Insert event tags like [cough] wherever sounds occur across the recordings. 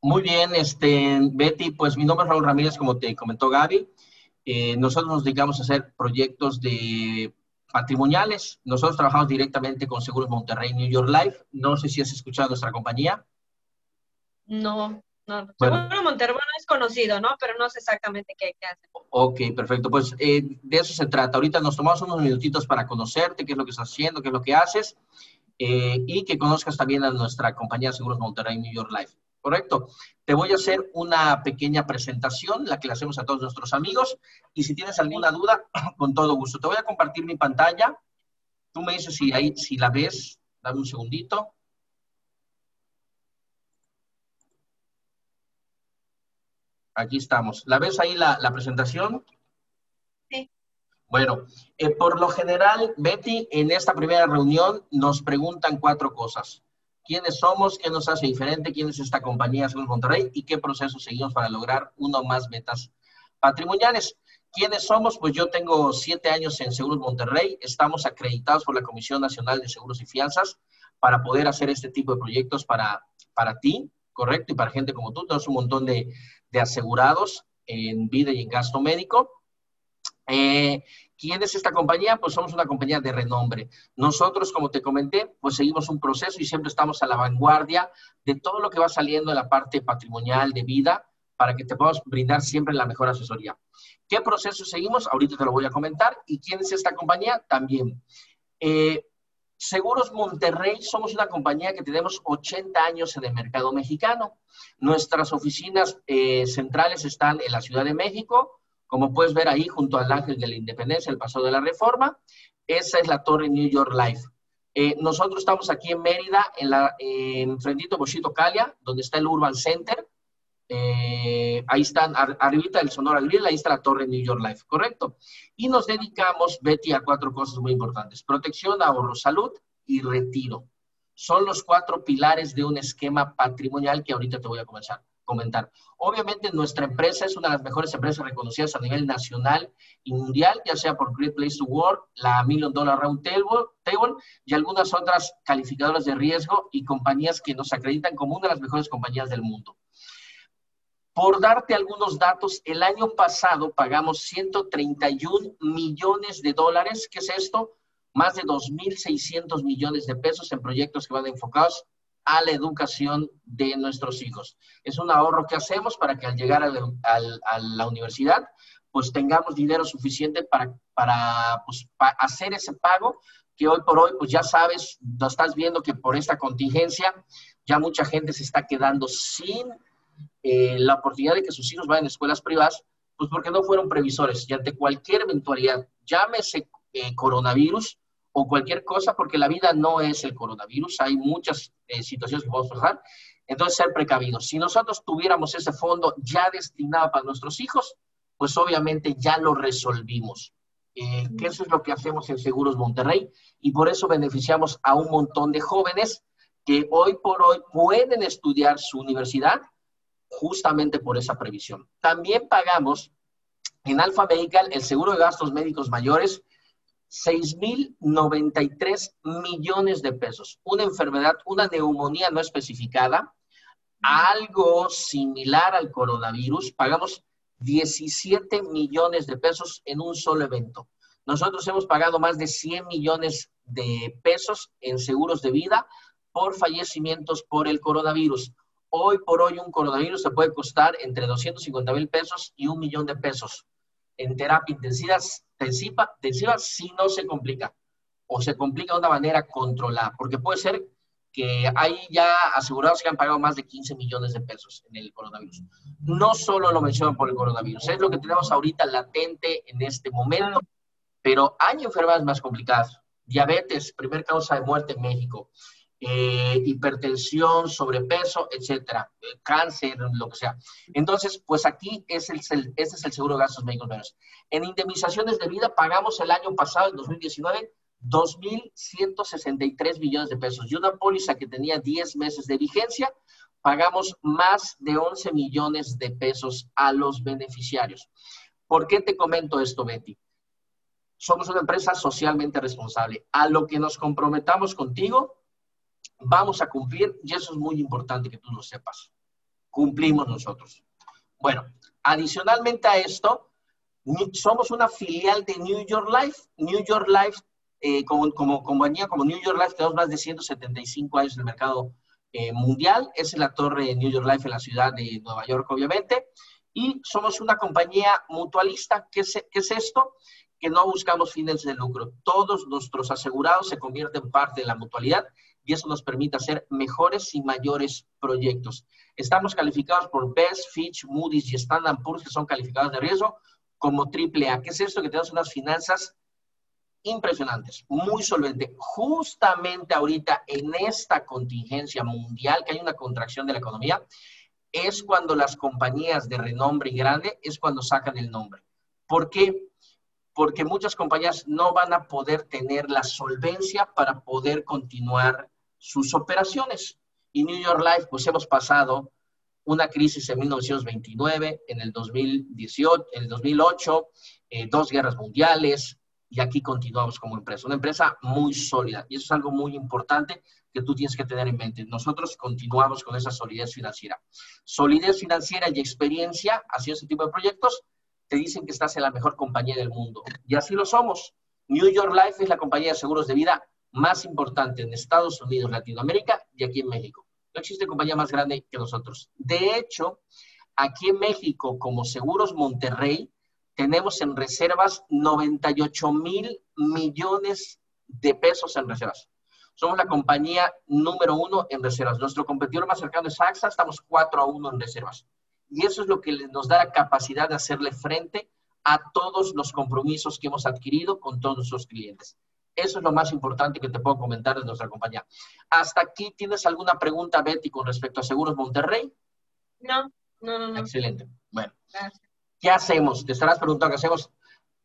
Muy bien, este, Betty, pues mi nombre es Raúl Ramírez, como te comentó Gaby. Eh, nosotros nos dedicamos a hacer proyectos de patrimoniales. Nosotros trabajamos directamente con Seguros Monterrey New York Life. No sé si has escuchado nuestra compañía. No, no. Seguro Monterrey es conocido, ¿no? Pero no sé exactamente qué, qué hace. Ok, perfecto. Pues eh, de eso se trata. Ahorita nos tomamos unos minutitos para conocerte, qué es lo que estás haciendo, qué es lo que haces, eh, y que conozcas también a nuestra compañía Seguros Monterrey New York Life. ¿Correcto? Te voy a hacer una pequeña presentación, la que le hacemos a todos nuestros amigos, y si tienes alguna duda, [clears throat] con todo gusto. Te voy a compartir mi pantalla. Tú me dices si, ahí, si la ves. Dame un segundito. Aquí estamos. ¿La ves ahí la, presentación? Sí. Bueno, eh, por lo general, Betty, en esta primera reunión nos preguntan cuatro cosas quiénes somos, qué nos hace diferente, quién es esta compañía Seguros Monterrey y qué proceso seguimos para lograr uno más metas patrimoniales. ¿Quiénes somos? Pues yo tengo siete años en Seguros Monterrey, estamos acreditados por la Comisión Nacional de Seguros y Fianzas para poder hacer este tipo de proyectos para, para ti, correcto, y para gente como tú. Tenemos un montón de, de asegurados en vida y en gasto médico. Eh, ¿Quién es esta compañía? Pues somos una compañía de renombre. Nosotros, como te comenté, pues seguimos un proceso y siempre estamos a la vanguardia de todo lo que va saliendo en la parte patrimonial de vida para que te podamos brindar siempre la mejor asesoría. ¿Qué proceso seguimos? Ahorita te lo voy a comentar. ¿Y quién es esta compañía? También. Eh, Seguros Monterrey somos una compañía que tenemos 80 años en el mercado mexicano. Nuestras oficinas eh, centrales están en la Ciudad de México, como puedes ver ahí, junto al Ángel de la Independencia, el Paso de la Reforma, esa es la Torre New York Life. Eh, nosotros estamos aquí en Mérida, en, la, en Frentito Bochito Calia, donde está el Urban Center. Eh, ahí están, arribita del Sonora Grill, ahí está la Torre New York Life, ¿correcto? Y nos dedicamos, Betty, a cuatro cosas muy importantes. Protección, ahorro, salud y retiro. Son los cuatro pilares de un esquema patrimonial que ahorita te voy a comenzar comentar. Obviamente nuestra empresa es una de las mejores empresas reconocidas a nivel nacional y mundial, ya sea por Great Place to Work, la Million Dollar Round Table, y algunas otras calificadoras de riesgo y compañías que nos acreditan como una de las mejores compañías del mundo. Por darte algunos datos, el año pasado pagamos 131 millones de dólares. ¿Qué es esto? Más de 2.600 millones de pesos en proyectos que van enfocados a la educación de nuestros hijos. Es un ahorro que hacemos para que al llegar a la, universidad, pues tengamos dinero suficiente para, para, pues, hacer ese pago que hoy por hoy, pues ya sabes, lo estás viendo que por esta contingencia ya mucha gente se está quedando sin eh, la oportunidad de que sus hijos vayan a escuelas privadas, pues porque no fueron previsores y ante cualquier eventualidad, llámese eh, coronavirus, o cualquier cosa, porque la vida no es el coronavirus, hay muchas eh, situaciones que podemos pasar. Entonces, ser precavidos. Si nosotros tuviéramos ese fondo ya destinado para nuestros hijos, pues obviamente ya lo resolvimos. Eh, que eso es lo que hacemos en Seguros Monterrey y por eso beneficiamos a un montón de jóvenes que hoy por hoy pueden estudiar su universidad justamente por esa previsión. También pagamos en Alfa Medical el seguro de gastos médicos mayores 6.093 millones de pesos. Una enfermedad, una neumonía no especificada, algo similar al coronavirus, pagamos 17 millones de pesos en un solo evento. Nosotros hemos pagado más de 100 millones de pesos en seguros de vida por fallecimientos por el coronavirus. Hoy por hoy un coronavirus se puede costar entre 250 mil pesos y un millón de pesos en terapia intensiva, intensiva, si no se complica o se complica de una manera controlada, porque puede ser que hay ya asegurados que han pagado más de 15 millones de pesos en el coronavirus. No solo lo mencionan por el coronavirus, es lo que tenemos ahorita latente en este momento, pero hay enfermedades más complicadas. Diabetes, primer causa de muerte en México. Eh, hipertensión, sobrepeso, etcétera, eh, cáncer, lo que sea. Entonces, pues aquí es el, este es el seguro de gastos médicos menos. En indemnizaciones de vida pagamos el año pasado, en 2019, 2.163 millones de pesos. Y una póliza que tenía 10 meses de vigencia, pagamos más de 11 millones de pesos a los beneficiarios. ¿Por qué te comento esto, Betty? Somos una empresa socialmente responsable. A lo que nos comprometamos contigo, vamos a cumplir y eso es muy importante que tú lo sepas. cumplimos nosotros. Bueno, adicionalmente a esto, somos una filial de New York Life. New York Life, eh, como, como, compañía, como New York Life, tenemos más de 175 años en el mercado eh, mundial. Es la torre de New York Life en la ciudad de Nueva York, obviamente. Y somos una compañía mutualista. ¿Qué es, qué es esto? Que no buscamos fines de lucro. Todos nuestros asegurados se convierten en parte de la mutualidad y eso nos permite hacer mejores y mayores proyectos. Estamos calificados por Best, Fitch, Moody's y Standard Poor's, que son calificados de riesgo, como triple A. ¿Qué es esto? Que tenemos unas finanzas impresionantes, muy solventes. Justamente ahorita en esta contingencia mundial, que hay una contracción de la economía, es cuando las compañías de renombre y grande, es cuando sacan el nombre. ¿Por qué? Porque muchas compañías no van a poder tener la solvencia para poder continuar sus operaciones. Y New York Life, pues hemos pasado una crisis en 1929, en el 2018, en el 2008, eh, dos guerras mundiales, y aquí continuamos como empresa. Una empresa muy sólida, y eso es algo muy importante que tú tienes que tener en mente. Nosotros continuamos con esa solidez financiera. Solidez financiera y experiencia haciendo ese tipo de proyectos te dicen que estás en la mejor compañía del mundo. Y así lo somos. New York Life es la compañía de seguros de vida más importante en Estados Unidos, Latinoamérica y aquí en México. No existe compañía más grande que nosotros. De hecho, aquí en México, como Seguros Monterrey, tenemos en reservas 98 mil millones de pesos en reservas. Somos la compañía número uno en reservas. Nuestro competidor más cercano es AXA, estamos 4 a 1 en reservas. Y eso es lo que nos da la capacidad de hacerle frente a todos los compromisos que hemos adquirido con todos nuestros clientes. Eso es lo más importante que te puedo comentar de nuestra compañía. ¿Hasta aquí tienes alguna pregunta, Betty, con respecto a Seguros Monterrey? No, no, no. Excelente. Bueno, ¿qué hacemos? Te estarás preguntando qué hacemos.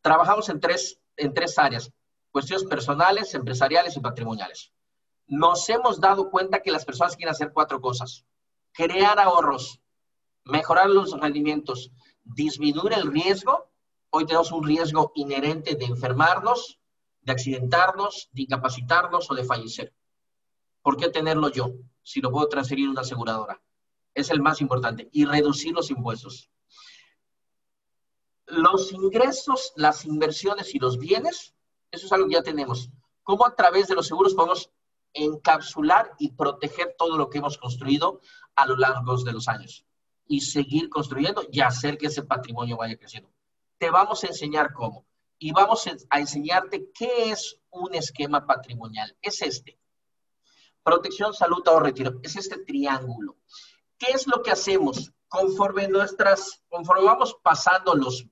Trabajamos en tres, en tres áreas, cuestiones personales, empresariales y patrimoniales. Nos hemos dado cuenta que las personas quieren hacer cuatro cosas. Crear ahorros, mejorar los rendimientos, disminuir el riesgo. Hoy tenemos un riesgo inherente de enfermarnos, de accidentarnos, de incapacitarnos o de fallecer. ¿Por qué tenerlo yo si lo puedo transferir a una aseguradora? Es el más importante. Y reducir los impuestos. Los ingresos, las inversiones y los bienes, eso es algo que ya tenemos. ¿Cómo a través de los seguros podemos encapsular y proteger todo lo que hemos construido a lo largo de los años? Y seguir construyendo y hacer que ese patrimonio vaya creciendo. Te vamos a enseñar cómo y vamos a enseñarte qué es un esquema patrimonial. Es este. Protección, salud, o retiro. Es este triángulo. ¿Qué es lo que hacemos? Conforme nuestras, conforme vamos pasando los,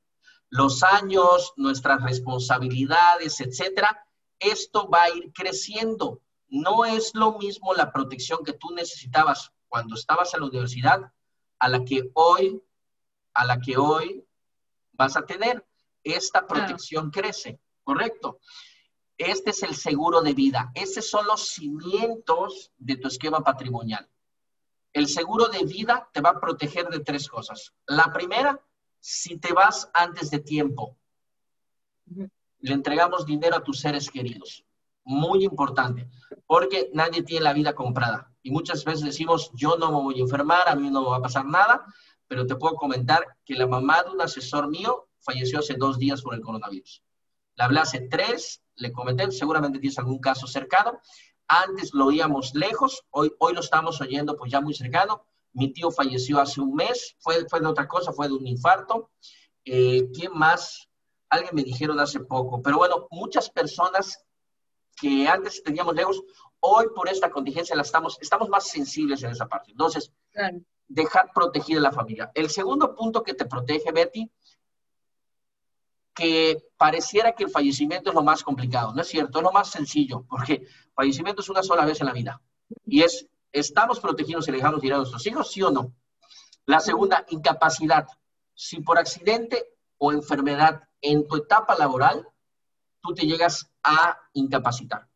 los años, nuestras responsabilidades, etcétera, esto va a ir creciendo. No es lo mismo la protección que tú necesitabas cuando estabas en la universidad a la que hoy, a la que hoy vas a tener esta protección crece, ¿correcto? Este es el seguro de vida. Estos son los cimientos de tu esquema patrimonial. El seguro de vida te va a proteger de tres cosas. La primera, si te vas antes de tiempo, le entregamos dinero a tus seres queridos. Muy importante, porque nadie tiene la vida comprada. Y muchas veces decimos, yo no me voy a enfermar, a mí no me va a pasar nada, pero te puedo comentar que la mamá de un asesor mío falleció hace dos días por el coronavirus. Le hablé hace tres, le comenté, seguramente tienes algún caso cercano. Antes lo oíamos lejos, hoy, hoy lo estamos oyendo pues ya muy cercano. Mi tío falleció hace un mes, fue, fue de otra cosa, fue de un infarto. Eh, ¿Quién más? Alguien me dijeron hace poco, pero bueno, muchas personas que antes teníamos lejos, hoy por esta contingencia la estamos, estamos más sensibles en esa parte. Entonces, dejar protegida la familia. El segundo punto que te protege, Betty, que pareciera que el fallecimiento es lo más complicado. No es cierto, es lo más sencillo, porque fallecimiento es una sola vez en la vida. Y es, ¿estamos protegidos y dejamos ir a nuestros hijos, sí o no? La segunda, incapacidad. Si por accidente o enfermedad en tu etapa laboral, tú te llegas a incapacitar.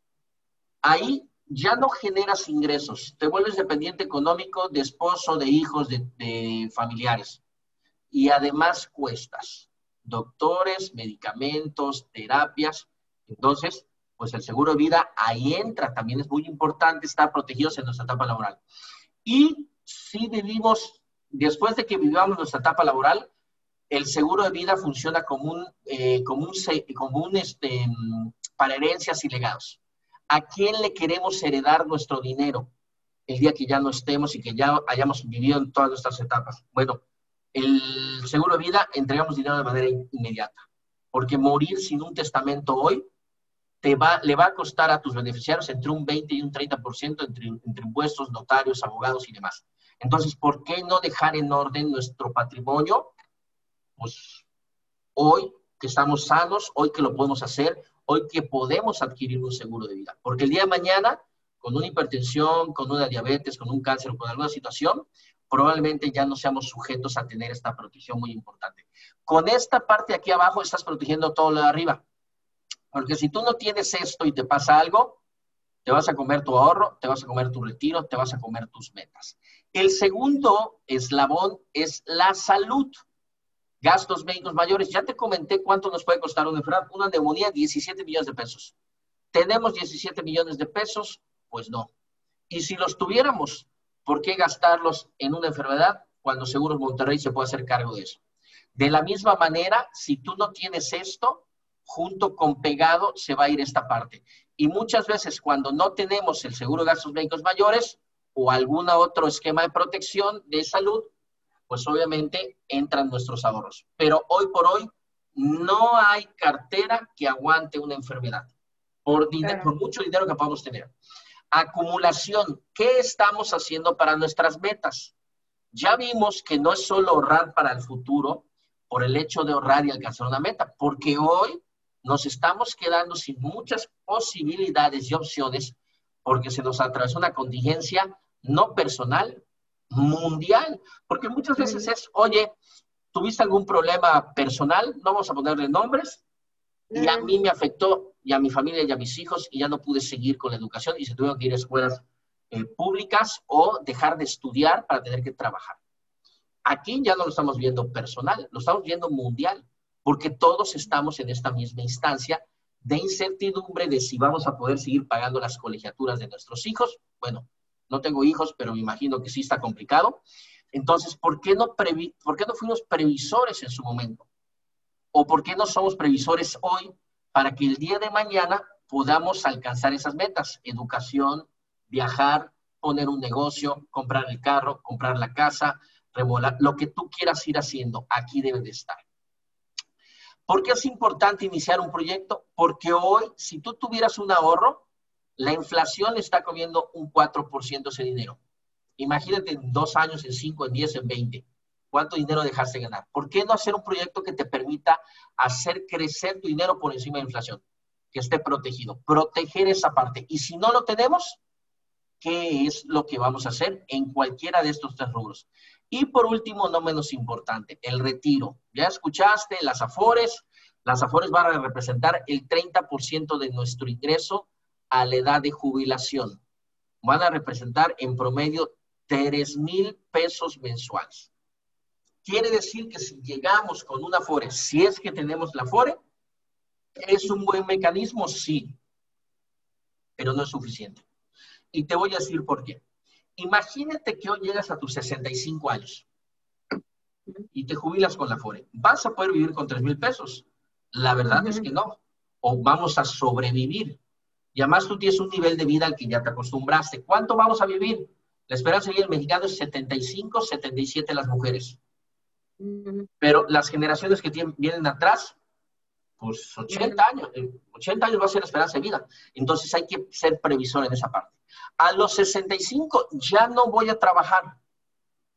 Ahí ya no generas ingresos, te vuelves dependiente económico de esposo, de hijos, de, de familiares. Y además cuestas doctores, medicamentos, terapias. Entonces, pues el seguro de vida ahí entra, también es muy importante estar protegidos en nuestra etapa laboral. Y si vivimos después de que vivamos nuestra etapa laboral, el seguro de vida funciona como un, eh, como un, como un este, para herencias y legados. ¿A quién le queremos heredar nuestro dinero el día que ya no estemos y que ya hayamos vivido en todas nuestras etapas? Bueno, el seguro de vida entregamos dinero de manera inmediata, porque morir sin un testamento hoy te va, le va a costar a tus beneficiarios entre un 20 y un 30% entre, entre impuestos, notarios, abogados y demás. Entonces, ¿por qué no dejar en orden nuestro patrimonio? Pues hoy que estamos sanos, hoy que lo podemos hacer, hoy que podemos adquirir un seguro de vida. Porque el día de mañana, con una hipertensión, con una diabetes, con un cáncer con alguna situación, probablemente ya no seamos sujetos a tener esta protección muy importante. Con esta parte aquí abajo estás protegiendo todo lo de arriba. Porque si tú no tienes esto y te pasa algo, te vas a comer tu ahorro, te vas a comer tu retiro, te vas a comer tus metas. El segundo eslabón es la salud. Gastos médicos mayores. Ya te comenté cuánto nos puede costar una enfermedad. Una neumonía, 17 millones de pesos. ¿Tenemos 17 millones de pesos? Pues no. Y si los tuviéramos, ¿por qué gastarlos en una enfermedad cuando Seguros Monterrey se puede hacer cargo de eso? De la misma manera, si tú no tienes esto, junto con pegado se va a ir esta parte. Y muchas veces cuando no tenemos el seguro de gastos médicos mayores o algún otro esquema de protección de salud, pues obviamente entran nuestros ahorros. Pero hoy por hoy no hay cartera que aguante una enfermedad, por, por mucho dinero que podamos tener. Acumulación, ¿qué estamos haciendo para nuestras metas? Ya vimos que no es solo ahorrar para el futuro por el hecho de ahorrar y alcanzar una meta, porque hoy nos estamos quedando sin muchas posibilidades y opciones porque se nos atravesó una contingencia no personal, mundial, porque muchas veces es, oye, ¿tuviste algún problema personal? No vamos a ponerle nombres, y a mí me afectó, y a mi familia y a mis hijos, y ya no pude seguir con la educación y se tuvieron que ir a escuelas eh, públicas o dejar de estudiar para tener que trabajar. Aquí ya no lo estamos viendo personal, lo estamos viendo mundial, porque todos estamos en esta misma instancia de incertidumbre de si vamos a poder seguir pagando las colegiaturas de nuestros hijos. Bueno, no tengo hijos, pero me imagino que sí está complicado. Entonces, ¿por qué no, ¿por qué no fuimos previsores en su momento? ¿O por qué no somos previsores hoy para que el día de mañana podamos alcanzar esas metas? Educación, viajar, poner un negocio, comprar el carro, comprar la casa, remolar, lo que tú quieras ir haciendo, aquí debe de estar. ¿Por qué es importante iniciar un proyecto? Porque hoy, si tú tuvieras un ahorro, la inflación está comiendo un 4% ese dinero. Imagínate en dos años, en cinco, en diez, en veinte. ¿Cuánto dinero dejaste ganar? ¿Por qué no hacer un proyecto que te permita hacer crecer tu dinero por encima de la inflación? Que esté protegido. Proteger esa parte. Y si no lo tenemos, ¿qué es lo que vamos a hacer en cualquiera de estos tres rubros? Y por último, no menos importante, el retiro. Ya escuchaste, las AFORES. Las AFORES van a representar el 30% de nuestro ingreso a la edad de jubilación. Van a representar en promedio 3 mil pesos mensuales. Quiere decir que si llegamos con una FORE, si es que tenemos la FORE, ¿es un buen mecanismo? Sí, pero no es suficiente. Y te voy a decir por qué. Imagínate que hoy llegas a tus 65 años y te jubilas con la FORE. ¿Vas a poder vivir con 3 mil pesos? La verdad es que no. O vamos a sobrevivir. Y además tú tienes un nivel de vida al que ya te acostumbraste. ¿Cuánto vamos a vivir? La esperanza de vida del mexicano es 75, 77 las mujeres. Pero las generaciones que vienen atrás, pues 80 años, 80 años va a ser la esperanza de vida. Entonces hay que ser previsor en esa parte. A los 65 ya no voy a trabajar.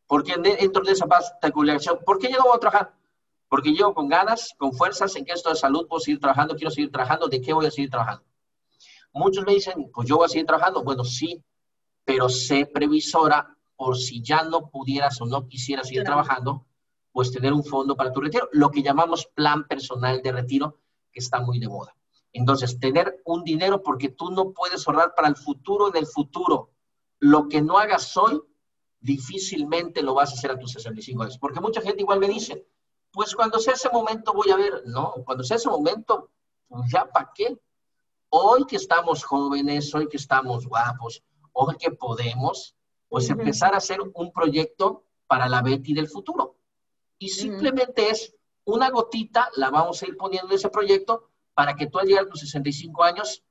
Porque dentro de esa particularidad, ¿por qué yo no voy a trabajar? Porque yo con ganas, con fuerzas, en que esto de salud puedo seguir trabajando, quiero seguir trabajando, ¿de qué voy a seguir trabajando? Muchos me dicen, pues yo voy a seguir trabajando. Bueno, sí, pero sé previsora por si ya no pudieras o no quisieras seguir trabajando, pues tener un fondo para tu retiro, lo que llamamos plan personal de retiro, que está muy de moda. Entonces, tener un dinero porque tú no puedes ahorrar para el futuro en el futuro. Lo que no hagas hoy, difícilmente lo vas a hacer a tus 65 años. Porque mucha gente igual me dice, pues cuando sea ese momento voy a ver. No, cuando sea ese momento, pues ya para qué hoy que estamos jóvenes, hoy que estamos guapos, hoy que podemos, pues empezar a hacer un proyecto para la Betty del futuro. Y simplemente es una gotita, la vamos a ir poniendo en ese proyecto para que tú al llegar a tus 65 años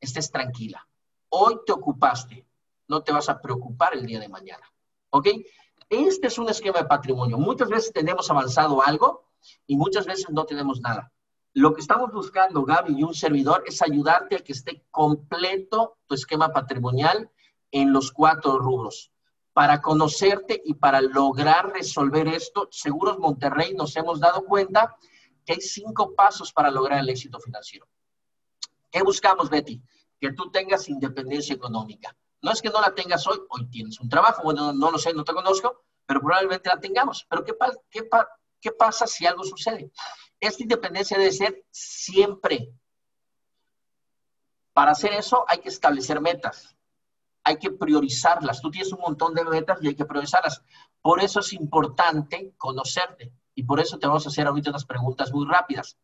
estés tranquila. Hoy te ocupaste, no te vas a preocupar el día de mañana. ¿Ok? Este es un esquema de patrimonio. Muchas veces tenemos avanzado algo y muchas veces no tenemos nada. Lo que estamos buscando, Gaby y un servidor, es ayudarte a que esté completo tu esquema patrimonial en los cuatro rubros. Para conocerte y para lograr resolver esto, Seguros Monterrey nos hemos dado cuenta que hay cinco pasos para lograr el éxito financiero. ¿Qué buscamos, Betty? Que tú tengas independencia económica. No es que no la tengas hoy, hoy tienes un trabajo, bueno, no, lo sé, no te conozco, pero probablemente la tengamos. Pero ¿qué, qué, qué pasa si algo sucede? Esta independencia debe ser siempre. Para hacer eso hay que establecer metas, hay que priorizarlas. Tú tienes un montón de metas y hay que priorizarlas. Por eso es importante conocerte y por eso te vamos a hacer ahorita unas preguntas muy rápidas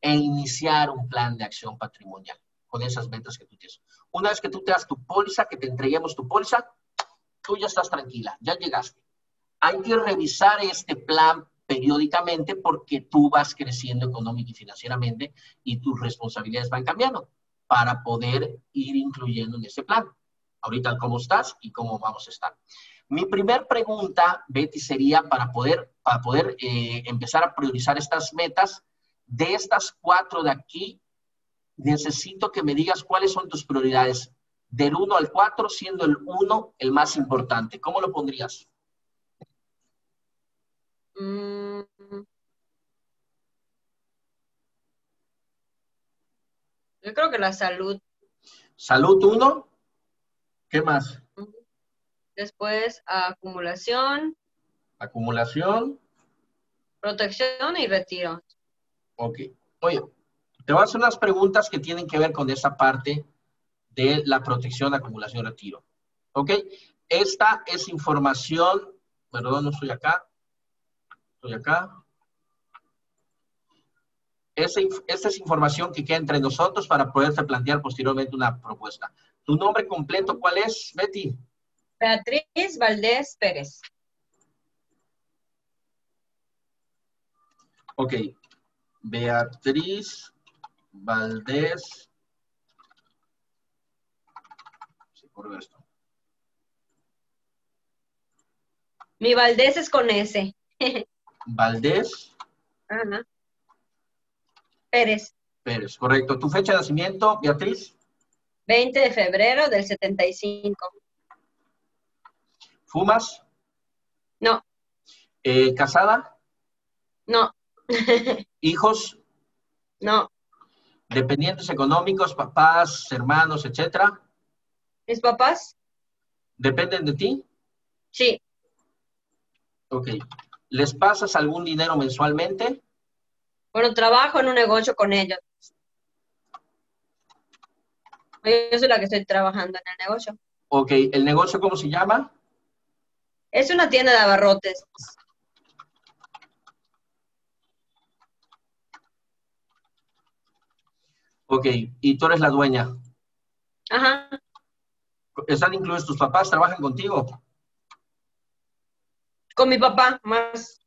e iniciar un plan de acción patrimonial con esas metas que tú tienes. Una vez que tú te das tu póliza, que te entreguemos tu póliza, tú ya estás tranquila, ya llegaste. Hay que revisar este plan periódicamente porque tú vas creciendo económica y financieramente y tus responsabilidades van cambiando para poder ir incluyendo en ese plan. Ahorita cómo estás y cómo vamos a estar. Mi primer pregunta, Betty, sería para poder, para poder eh, empezar a priorizar estas metas. De estas cuatro de aquí, necesito que me digas cuáles son tus prioridades. Del 1 al 4, siendo el 1 el más importante. ¿Cómo lo pondrías? Mm. Yo creo que la salud. Salud uno. ¿Qué más? Después acumulación. Acumulación. Protección y retiro. Ok. Oye, te voy a hacer unas preguntas que tienen que ver con esa parte de la protección, acumulación, retiro. ¿Ok? Esta es información, perdón, no estoy acá, Estoy acá. Esta es información que queda entre nosotros para poderte plantear posteriormente una propuesta. ¿Tu nombre completo cuál es, Betty? Beatriz Valdés Pérez. Ok. Beatriz Valdés. Sí, por esto. Mi Valdés es con S. [laughs] Valdés. Pérez. Pérez, correcto. ¿Tu fecha de nacimiento, Beatriz? 20 de febrero del 75. ¿Fumas? No. Eh, ¿Casada? No. [laughs] ¿Hijos? No. ¿Dependientes económicos, papás, hermanos, etcétera? ¿Mis papás? ¿Dependen de ti? Sí. Ok. ¿Les pasas algún dinero mensualmente? Bueno, trabajo en un negocio con ellos. Yo soy la que estoy trabajando en el negocio. Ok, ¿el negocio cómo se llama? Es una tienda de abarrotes. Ok, ¿y tú eres la dueña? Ajá. ¿Están incluidos tus papás? ¿Trabajan contigo? Con mi papá, más.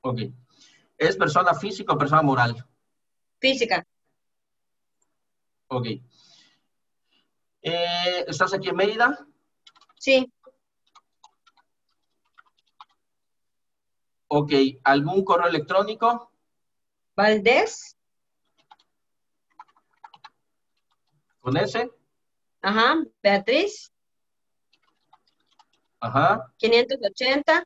Ok. ¿Es persona física o persona moral? Física. Ok. Eh, ¿Estás aquí en Mérida? Sí. Ok. ¿Algún correo electrónico? Valdés. ¿Con ese? Ajá. Beatriz. Ajá. 580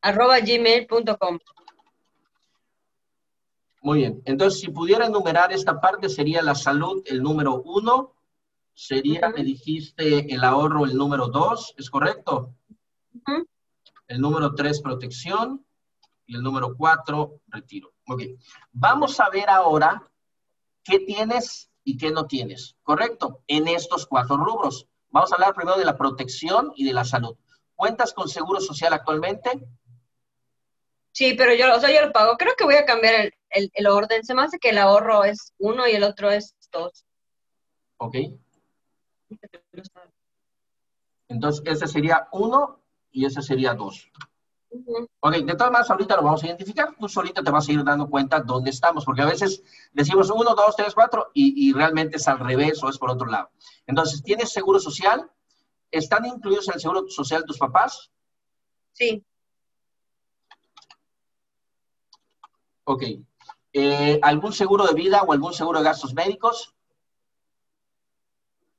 arroba gmail.com. Muy bien. Entonces, si pudiera enumerar esta parte, sería la salud el número uno, sería, me dijiste, el ahorro el número dos, ¿es correcto? El número tres, protección. Y el número cuatro, retiro. Ok. Vamos a ver ahora qué tienes y qué no tienes, ¿correcto? En estos cuatro rubros. Vamos a hablar primero de la protección y de la salud. ¿Cuentas con seguro social actualmente? Sí, pero yo, o sea, yo lo pago. Creo que voy a cambiar el, orden. Se me hace que el ahorro es uno y el otro es dos. Ok. Entonces, ese sería uno y ese sería dos. Ok, de todas maneras, ahorita lo vamos a identificar. Tú solito te vas a ir dando cuenta dónde estamos, porque a veces decimos uno, dos, tres, cuatro, y, y realmente es al revés o es por otro lado. Entonces, ¿tienes seguro social? ¿Están incluidos en el seguro social tus papás? Sí. Ok. Eh, ¿Algún seguro de vida o algún seguro de gastos médicos?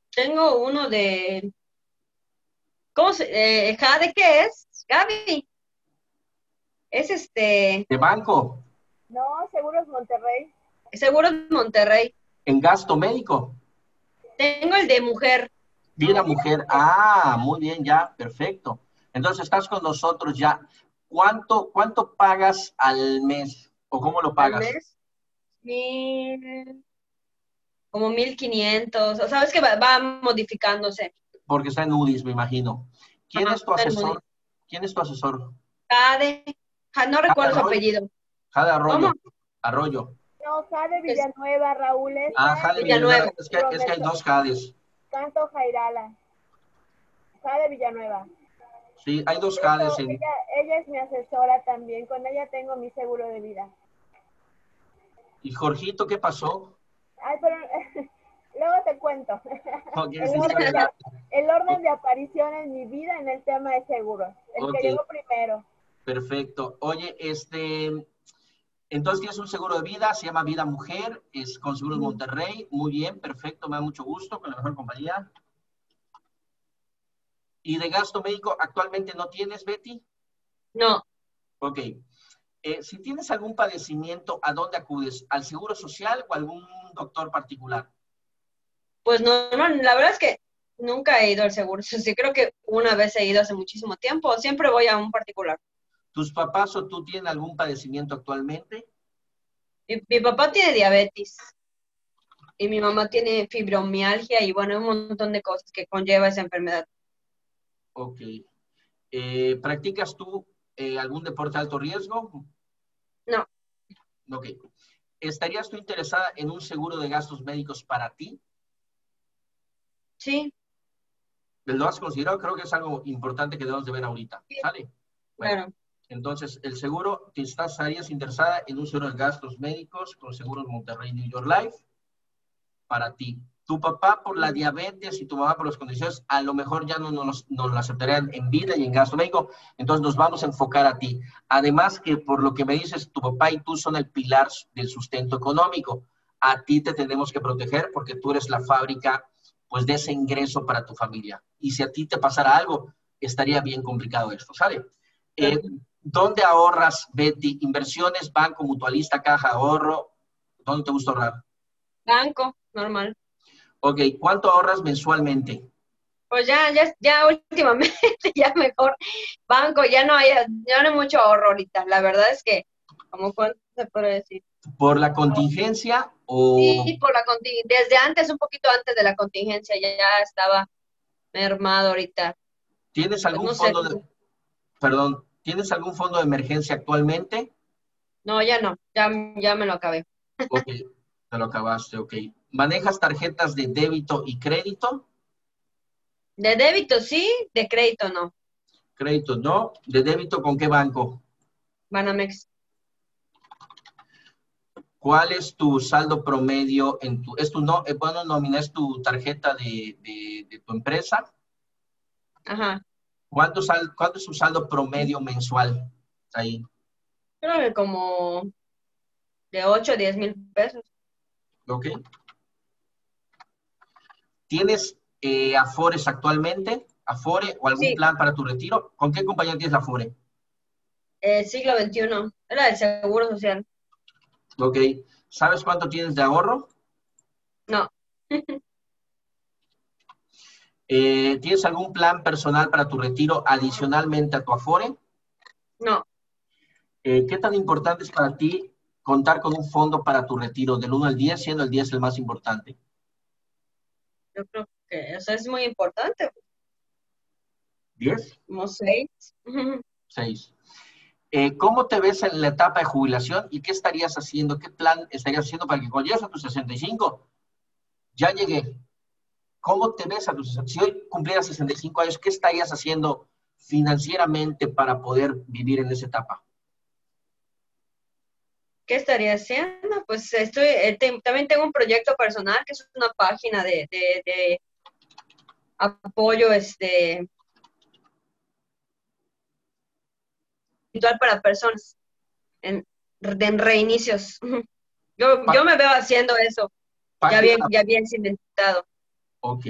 Tengo uno de... ¿Cómo se...? Eh, ¿De qué es, Gaby? Es este... ¿De banco? No, Seguros Monterrey. Seguros Monterrey. ¿En gasto médico? Tengo el de mujer. Vida mujer. Ah, muy bien, ya, perfecto. Entonces estás con nosotros ya. ¿Cuánto, cuánto pagas al mes? ¿O cómo lo pagas? Al mes, mil, como mil quinientos. O sabes que va, va, modificándose. Porque está en UDIs, me imagino. ¿Quién Ajá, es tu asesor? ¿Quién es tu asesor? Jade. Ja, no recuerdo su apellido. Jade Arroyo. ¿Cómo? Arroyo. No, Jade Villanueva, Raúl. Es Ah, Jade Villanueva. Villanueva. Es que, es que hay dos Jades. Canto Jairala. Jade Villanueva. Sí, hay dos Jades. Eso, En... ella, ella es mi asesora también. Con ella tengo mi seguro de vida. ¿Y Jorgito qué pasó? Ay, pero [laughs] luego te cuento. Ok, el, sí, orden sí, de, el orden de aparición en mi vida en el tema de seguros. El que llegó primero. Perfecto. Oye, este, entonces tienes un seguro de vida, se llama Vida Mujer, es con Seguros Monterrey. Muy bien, perfecto, me da mucho gusto, con la mejor compañía. ¿Y de gasto médico actualmente no tienes, Betty? No, Ok. Eh, si tienes algún padecimiento, ¿a dónde acudes? ¿Al seguro social o a algún doctor particular? pues no, no, la verdad es que nunca he ido al seguro. Sí, creo que una vez he ido hace muchísimo tiempo. Siempre voy a un particular. ¿Tus papás o tú tienen algún padecimiento actualmente? Mi, mi papá tiene diabetes y mi mamá tiene fibromialgia y bueno, un montón de cosas que conlleva esa enfermedad. Ok. Eh, ¿Practicas tú eh, algún deporte de alto riesgo? No. Ok. ¿Estarías tú interesada en un seguro de gastos médicos para ti? Sí, ¿Lo has considerado? Creo que es algo importante que debemos de ver ahorita. Sí. ¿Sale? Bueno, claro. entonces, el seguro, ¿te estás, estarías interesada en un seguro de gastos médicos con Seguros Monterrey New York Life? Para ti. Tu papá por la diabetes y tu mamá por las condiciones, a lo mejor ya no nos, nos lo aceptarían en vida y en gasto médico, entonces nos vamos a enfocar a ti. Además que por lo que me dices, tu papá y tú son el pilar del sustento económico. A ti te tenemos que proteger porque tú eres la fábrica pues de ese ingreso para tu familia. Y si a ti te pasara algo, estaría bien complicado esto, ¿sale? Eh, ¿Dónde ahorras, Betty? ¿Inversiones, banco, mutualista, caja, ahorro? ¿Dónde te gusta ahorrar? Banco, normal. Ok, ¿cuánto ahorras mensualmente? Pues ya, ya, ya últimamente, [laughs] ya mejor banco, ya no hay, ya no hay mucho ahorro ahorita. La verdad es que, como cuánto se puede decir? ¿Por la contingencia o...? Sí, por la contingencia. Desde antes, un poquito antes de la contingencia, ya, estaba mermado ahorita. ¿Tienes algún Pues no sé. fondo de... Perdón, ¿tienes algún fondo de emergencia actualmente? No, ya no, ya, ya me lo acabé. Ok, te lo acabaste, ok. ¿Manejas tarjetas de débito y crédito? De débito sí, de crédito no. Crédito no. ¿De débito con qué banco? Banamex. ¿Cuál es tu saldo promedio en tu, es tu no, eh, bueno, nómina, es tu tarjeta de, de- de tu empresa? Ajá. ¿Cuánto, sal, ¿Cuánto es tu saldo promedio mensual? Ahí. Creo que como de 8 a 10 mil pesos. ¿Ok? ¿Tienes eh, Afores actualmente? ¿Afore o algún Sí. plan para tu retiro? ¿Con qué compañía tienes Afore? Eh, siglo XXI. Era del Seguro Social. ¿Ok? ¿Sabes cuánto tienes de ahorro? No, [laughs] Eh, ¿Tienes algún plan personal para tu retiro adicionalmente a tu Afore? no. Eh, ¿Qué tan importante es para ti contar con un fondo para tu retiro del 1 al 10, siendo el 10 el más importante? Yo creo que eso es muy importante. ¿10? Como 6. 6. Eh, ¿Cómo te ves en la etapa de jubilación y qué estarías haciendo? ¿Qué plan estarías haciendo para que cuando llegues a tus 65? Ya llegué. ¿cómo te ves a tus Si hoy cumplieras 65 años, ¿qué estarías haciendo financieramente para poder vivir en esa etapa? ¿Qué estaría haciendo? Pues estoy, eh, también tengo un proyecto personal que es una página de, de apoyo este, para personas en, reinicios. [laughs] Yo, yo, me veo haciendo eso, ya bien, ya bien cimentado. Ok.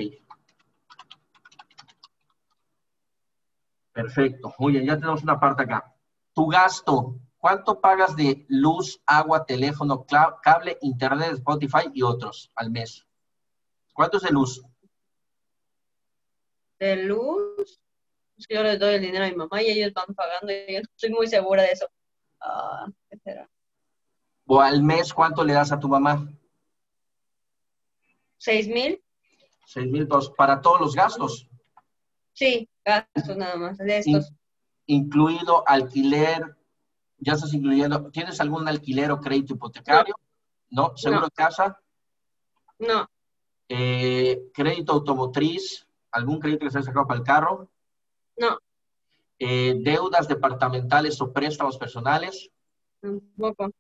Perfecto. Muy bien, ya tenemos una parte acá. Tu gasto, ¿cuánto pagas de luz, agua, teléfono, cable, internet, Spotify y otros al mes? ¿Cuánto es de luz? De luz, yo les doy el dinero a mi mamá y ellos van pagando y yo estoy muy segura de eso. ¿qué será? ¿O al mes cuánto le das a tu mamá? ¿Seis mil? Seis mil para todos los gastos. Sí, gastos nada más, de estos. incluido alquiler, ya estás incluyendo, ¿tienes algún alquiler o crédito hipotecario? ¿No? ¿Seguro de casa? No. Eh, ¿Crédito automotriz? ¿Algún crédito que se haya sacado para el carro? No. Eh, ¿Deudas departamentales o préstamos personales? Tampoco.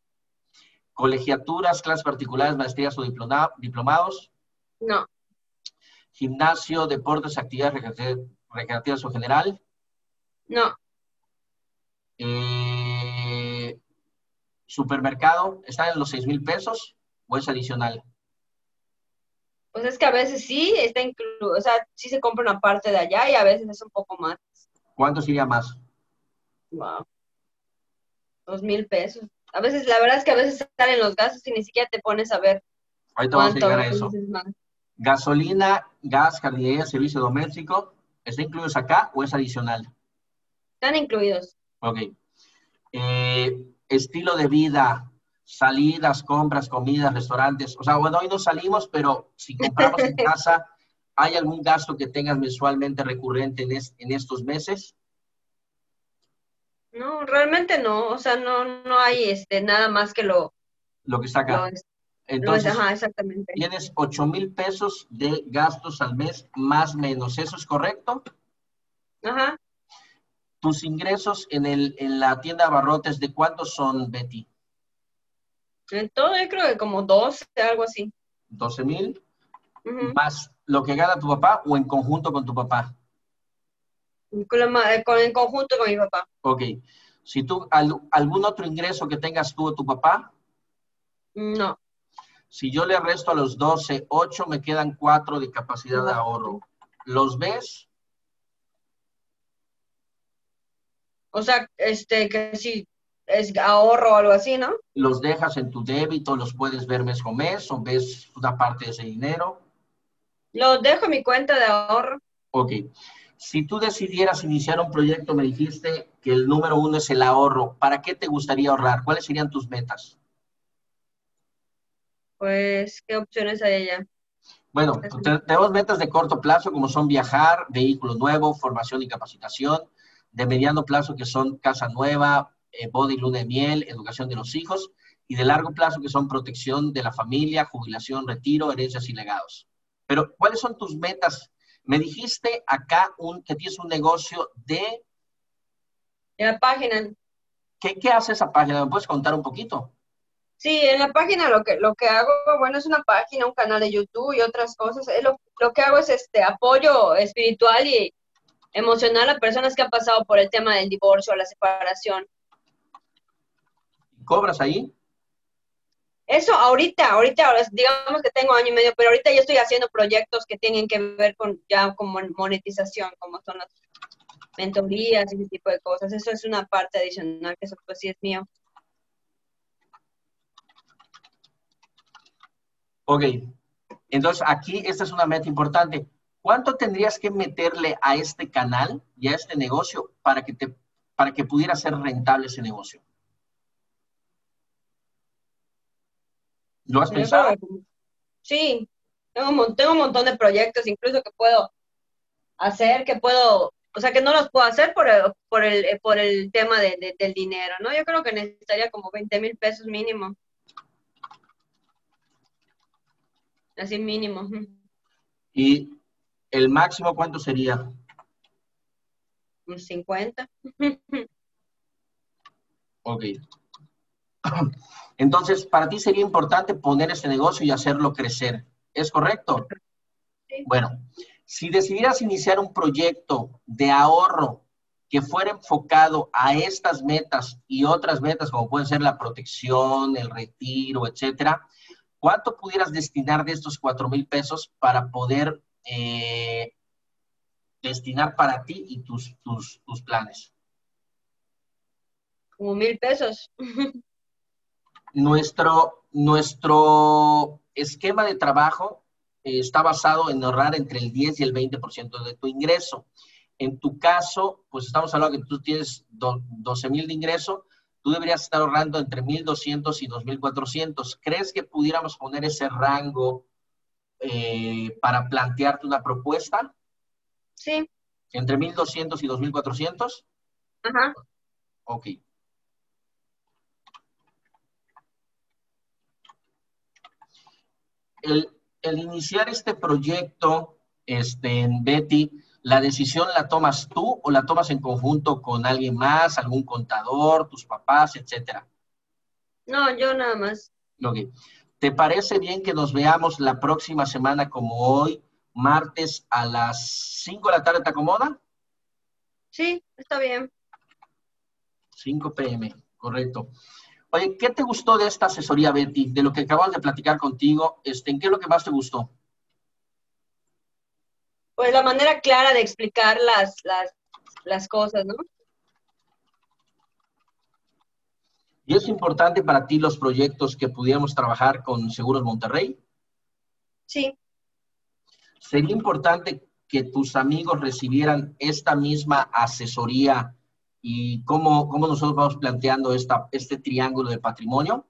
¿Colegiaturas, clases particulares, maestrías o diplomados? No. ¿Gimnasio, deportes, actividades recreativas o general? No. ¿Supermercado? ¿Está en los seis mil pesos o es adicional? Pues es que a veces sí está incluido, o sea, sí se compra una parte de allá y a veces es un poco más. ¿Cuánto sería más? Wow. Dos mil pesos. A veces, la verdad es que a veces salen los gastos y ni siquiera te pones a ver. Ahorita vamos a llegar a eso. Gasolina, gas, jardinería, servicio doméstico, ¿está incluidos acá o es adicional? Están incluidos. Ok. Eh, estilo de vida, salidas, compras, comidas, restaurantes. O sea, bueno, hoy no salimos, pero si compramos en [laughs] casa, ¿hay algún gasto que tengas mensualmente recurrente en, en estos meses? No, realmente no. O sea, no, no hay este, nada más que lo... Lo que está acá. Entonces, ajá, exactamente. tienes 8 mil pesos de gastos al mes, más menos. ¿Eso es correcto? Ajá. ¿Tus ingresos en, el, en la tienda de abarrotes de cuántos son, Betty? En todo yo creo que como 12, algo así. 12 mil. Más lo que gana tu papá o en conjunto con tu papá. Con, en conjunto con mi papá. Ok. Si tú, ¿algún otro ingreso que tengas tú o tu papá? No. Si yo le resto a los 12, 8, me quedan 4 de capacidad de ahorro. ¿Los ves? O sea, este, que si es ahorro o algo así, ¿no? Los dejas en tu débito, los puedes ver mes con mes o ves una parte de ese dinero. Los dejo en mi cuenta de ahorro. Ok. Si tú decidieras iniciar un proyecto, me dijiste que el número uno es el ahorro. ¿Para qué te gustaría ahorrar? ¿Cuáles serían tus metas? Pues, ¿qué opciones hay allá? Bueno, tenemos metas de corto plazo como son viajar, vehículo nuevo, formación y capacitación. De mediano plazo que son casa nueva, eh, body luna de miel, educación de los hijos. Y de largo plazo que son protección de la familia, jubilación, retiro, herencias y legados. Pero, ¿cuáles son tus metas? Me dijiste acá un, que tienes un negocio de... la página. ¿Qué, ¿Qué hace esa página? ¿Me puedes contar un poquito? Sí, en la página lo que, lo que hago, bueno, es una página, un canal de YouTube y otras cosas. Eh, lo, lo que hago es este apoyo espiritual y emocional a personas que han pasado por el tema del divorcio o la separación. ¿Cobras ahí? Eso ahorita, ahorita, digamos que tengo año y medio, pero ahorita yo estoy haciendo proyectos que tienen que ver con ya con monetización, como son las mentorías y ese tipo de cosas. Eso es una parte adicional que eso pues sí es mío. Ok, entonces aquí esta es una meta importante. ¿Cuánto tendrías que meterle a este canal y a este negocio para que, te, para que pudiera ser rentable ese negocio? ¿Lo has pensado? Sí, tengo un, tengo un montón de proyectos incluso que puedo hacer, que puedo, o sea, que no los puedo hacer por el, por el, por el tema de, del dinero, ¿no? Yo creo que necesitaría como 20 mil pesos mínimo. Así mínimo. Y ¿El máximo cuánto sería? Un 50. [laughs] Ok. [clears throat] Entonces, para ti sería importante poner ese negocio y hacerlo crecer. ¿Es correcto? Sí. Bueno, si decidieras iniciar un proyecto de ahorro que fuera enfocado a estas metas y otras metas como pueden ser la protección, el retiro, etcétera, ¿cuánto pudieras destinar de estos cuatro mil pesos para poder eh, destinar para ti y tus, tus, tus planes? Como mil pesos. Nuestro, nuestro esquema de trabajo eh, está basado en ahorrar entre el 10 y el 20% de tu ingreso. En tu caso, pues estamos hablando que tú tienes do, 12 mil de ingreso, tú deberías estar ahorrando entre 1.200 y 2.400. ¿Crees que pudiéramos poner ese rango eh, para plantearte una propuesta? Sí. ¿Entre 1.200 y 2.400? Ajá. Ok. El, el iniciar este proyecto, este, en Betty, ¿la decisión la tomas tú o la tomas en conjunto con alguien más, algún contador, tus papás, etcétera? No, yo nada más. Ok. ¿Te parece bien que nos veamos la próxima semana como hoy, martes a las 5 de la tarde? ¿Te acomoda? Sí, está bien. 5 pm, correcto. Oye, ¿qué te gustó de esta asesoría, Betty? De lo que acabamos de platicar contigo, este, ¿en qué es lo que más te gustó? Pues la manera clara de explicar las, las, las cosas, ¿no? ¿Y es importante para ti los proyectos que pudiéramos trabajar con Seguros Monterrey? Sí, ¿Sería importante que tus amigos recibieran esta misma asesoría y cómo, cómo nosotros vamos planteando esta, este triángulo de patrimonio?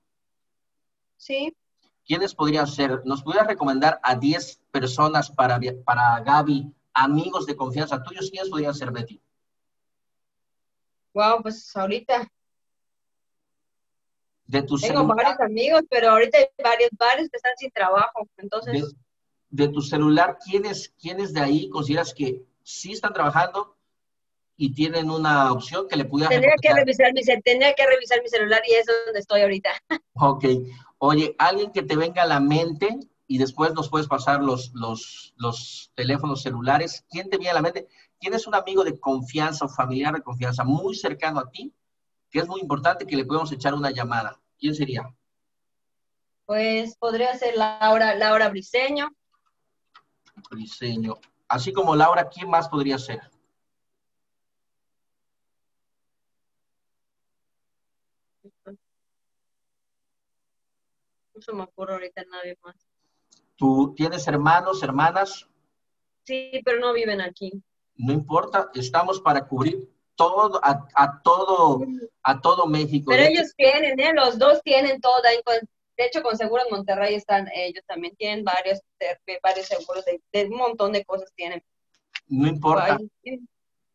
sí. ¿Quiénes podrían ser? ¿Nos pudieras recomendar a 10 personas para, para Gaby, amigos de confianza tuyos? ¿Quiénes podrían ser, Betty? Wow, pues ahorita De tu tengo celular, varios amigos, pero ahorita hay varios, varios que están sin trabajo. de, Entonces, de tu celular, ¿quiénes, ¿quiénes de ahí consideras que sí están trabajando y tienen una opción que le pudieras tendría que revisar mi, tendría que revisar mi celular y es donde estoy ahorita. [laughs] Ok. Oye, alguien que te venga a la mente y después nos puedes pasar los, los, los teléfonos celulares. ¿Quién te viene a la mente? ¿Quién es un amigo de confianza o familiar de confianza muy cercano a ti? Que es muy importante que le podamos echar una llamada. ¿Quién sería? Pues podría ser Laura, Laura Briseño. Briseño. Así como Laura, ¿quién más podría ser? No se me ocurre ahorita nadie más. ¿Tú tienes hermanos, hermanas? Sí, pero no viven aquí. No importa, estamos para cubrir todo, a, a todo, a todo México. Pero ellos tienen, ¿eh? Los dos tienen con- De hecho, con Seguros Monterrey están, ellos también tienen varios, varios seguros, de, de un montón de cosas tienen. No importa.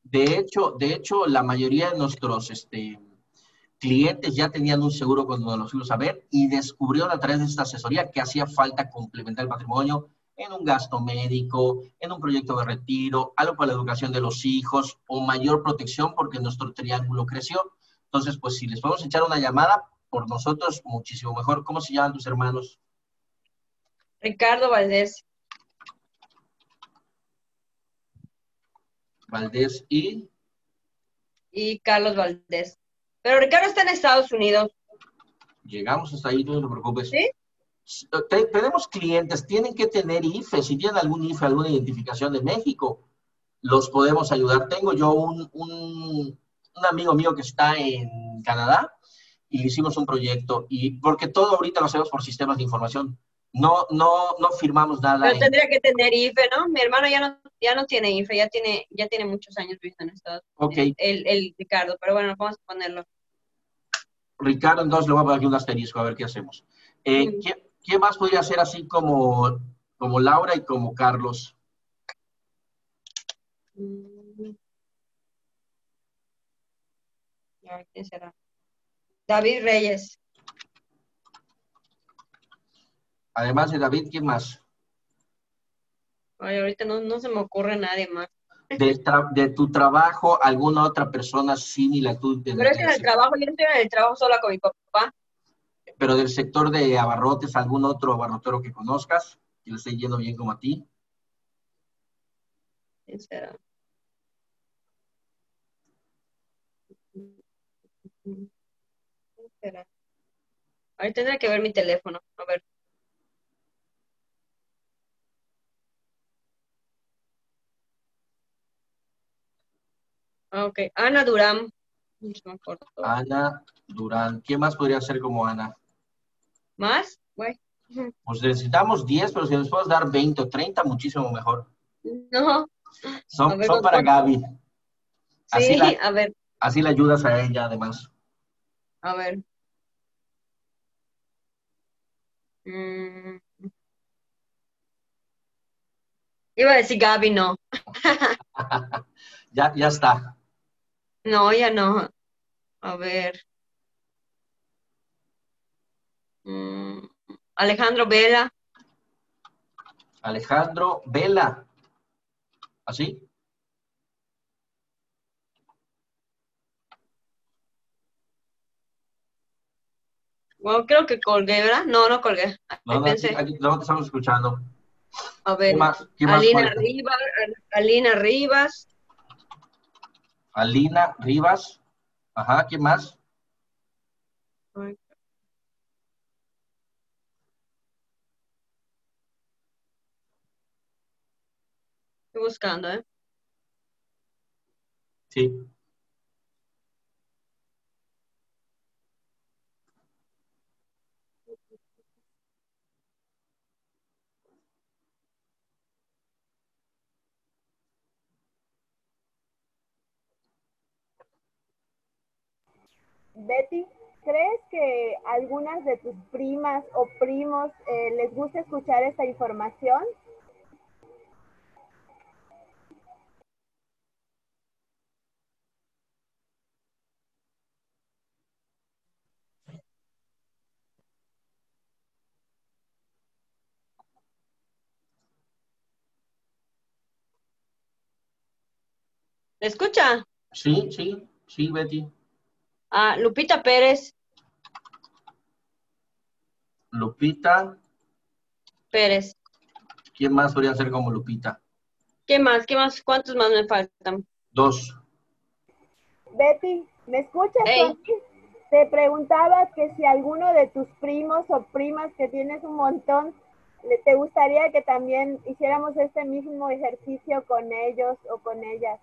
De hecho, de hecho, la mayoría de nuestros este, clientes ya tenían un seguro cuando nos fuimos a ver y descubrieron a través de esta asesoría que hacía falta complementar el patrimonio en un gasto médico, en un proyecto de retiro, algo para la educación de los hijos o mayor protección porque nuestro triángulo creció. Entonces, pues si les podemos echar una llamada, por nosotros muchísimo mejor. ¿Cómo se llaman tus hermanos? Ricardo Valdés, Valdés y y Carlos Valdés. Pero Ricardo está en Estados Unidos. llegamos hasta ahí, no te preocupes. ¿Sí? Te- tenemos clientes, tienen que tener IFE, si tienen algún IFE, alguna identificación de México, los podemos ayudar. Tengo yo un, un, un amigo mío que está en Canadá y hicimos un proyecto, y porque todo ahorita lo hacemos por sistemas de información. No, no, no firmamos nada. Pero en- tendría que tener IFE, ¿no? Mi hermano ya no, ya no tiene IFE, ya tiene, ya tiene muchos años viviendo en Estados ok, Unidos. El, el Ricardo, pero bueno, vamos a ponerlo. Ricardo, entonces le voy a poner aquí un asterisco a ver qué hacemos. Eh, Mm. ¿quién, quién más podría ser así como, como Laura y como Carlos? Mm. ¿quién será? David Reyes. Además de David, ¿quién más? Ay, ahorita no, no se me ocurre nadie más. Del de tu trabajo, alguna otra persona similar tú, Pero es que en el trabajo, yo estoy en el trabajo sola con mi papá. Pero del sector de abarrotes, algún otro abarrotero que conozcas, que le esté yendo bien como a ti. ¿Quién será? Ahí tendré que ver mi teléfono. A ver. Ok, Ana Durán. No. Ana Durán. ¿Quién más podría ser como Ana? ¿Más? Güey. Pues necesitamos 10, pero si nos puedes dar 20 o 30, muchísimo mejor. No. Son, ver, son ¿con para? Gaby. Así Sí, la- a ver, Así le ayudas a ella, además. a ver. Mm. Iba a decir Gaby, no. [laughs] Ya, ya está. No, ya no. A ver. Alejandro Vela. Alejandro Vela. ¿Así? Bueno, creo que colgué, ¿verdad? No, no colgué. No, no, pensé. aquí, no te estamos escuchando. A ¿Qué ver. más? ¿Qué más Alina? Rivas, Alina Rivas. Alina Rivas. Ajá, ¿qué más? Estoy buscando, ¿eh? Sí. Betty, ¿crees que algunas de tus primas o primos eh, les gusta escuchar esta información? ¿Me escucha? Sí, sí, sí, Betty. Ah, Lupita Pérez. Lupita. Pérez. ¿Quién más podría ser como Lupita? ¿Qué más? ¿Qué más? ¿Cuántos más me faltan? Dos. Betty, ¿me escuchas? Ey. tú? Te preguntaba que si alguno de tus primos o primas, que tienes un montón, le- te gustaría que también hiciéramos este mismo ejercicio con ellos o con ellas.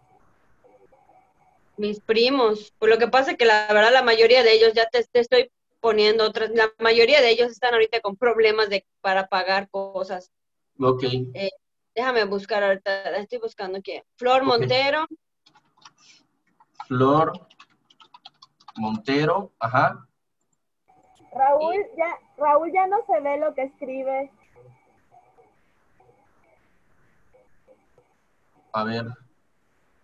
Mis primos. Pues lo que pasa es que la verdad la mayoría de ellos, ya te, te estoy poniendo otras, la mayoría de ellos están ahorita con problemas de, para pagar cosas. Ok. Déjame buscar ahorita, estoy buscando aquí. Flor. Montero, Flor Montero. Ajá. Raúl, ya, Raúl ya no se ve lo que escribe. A ver.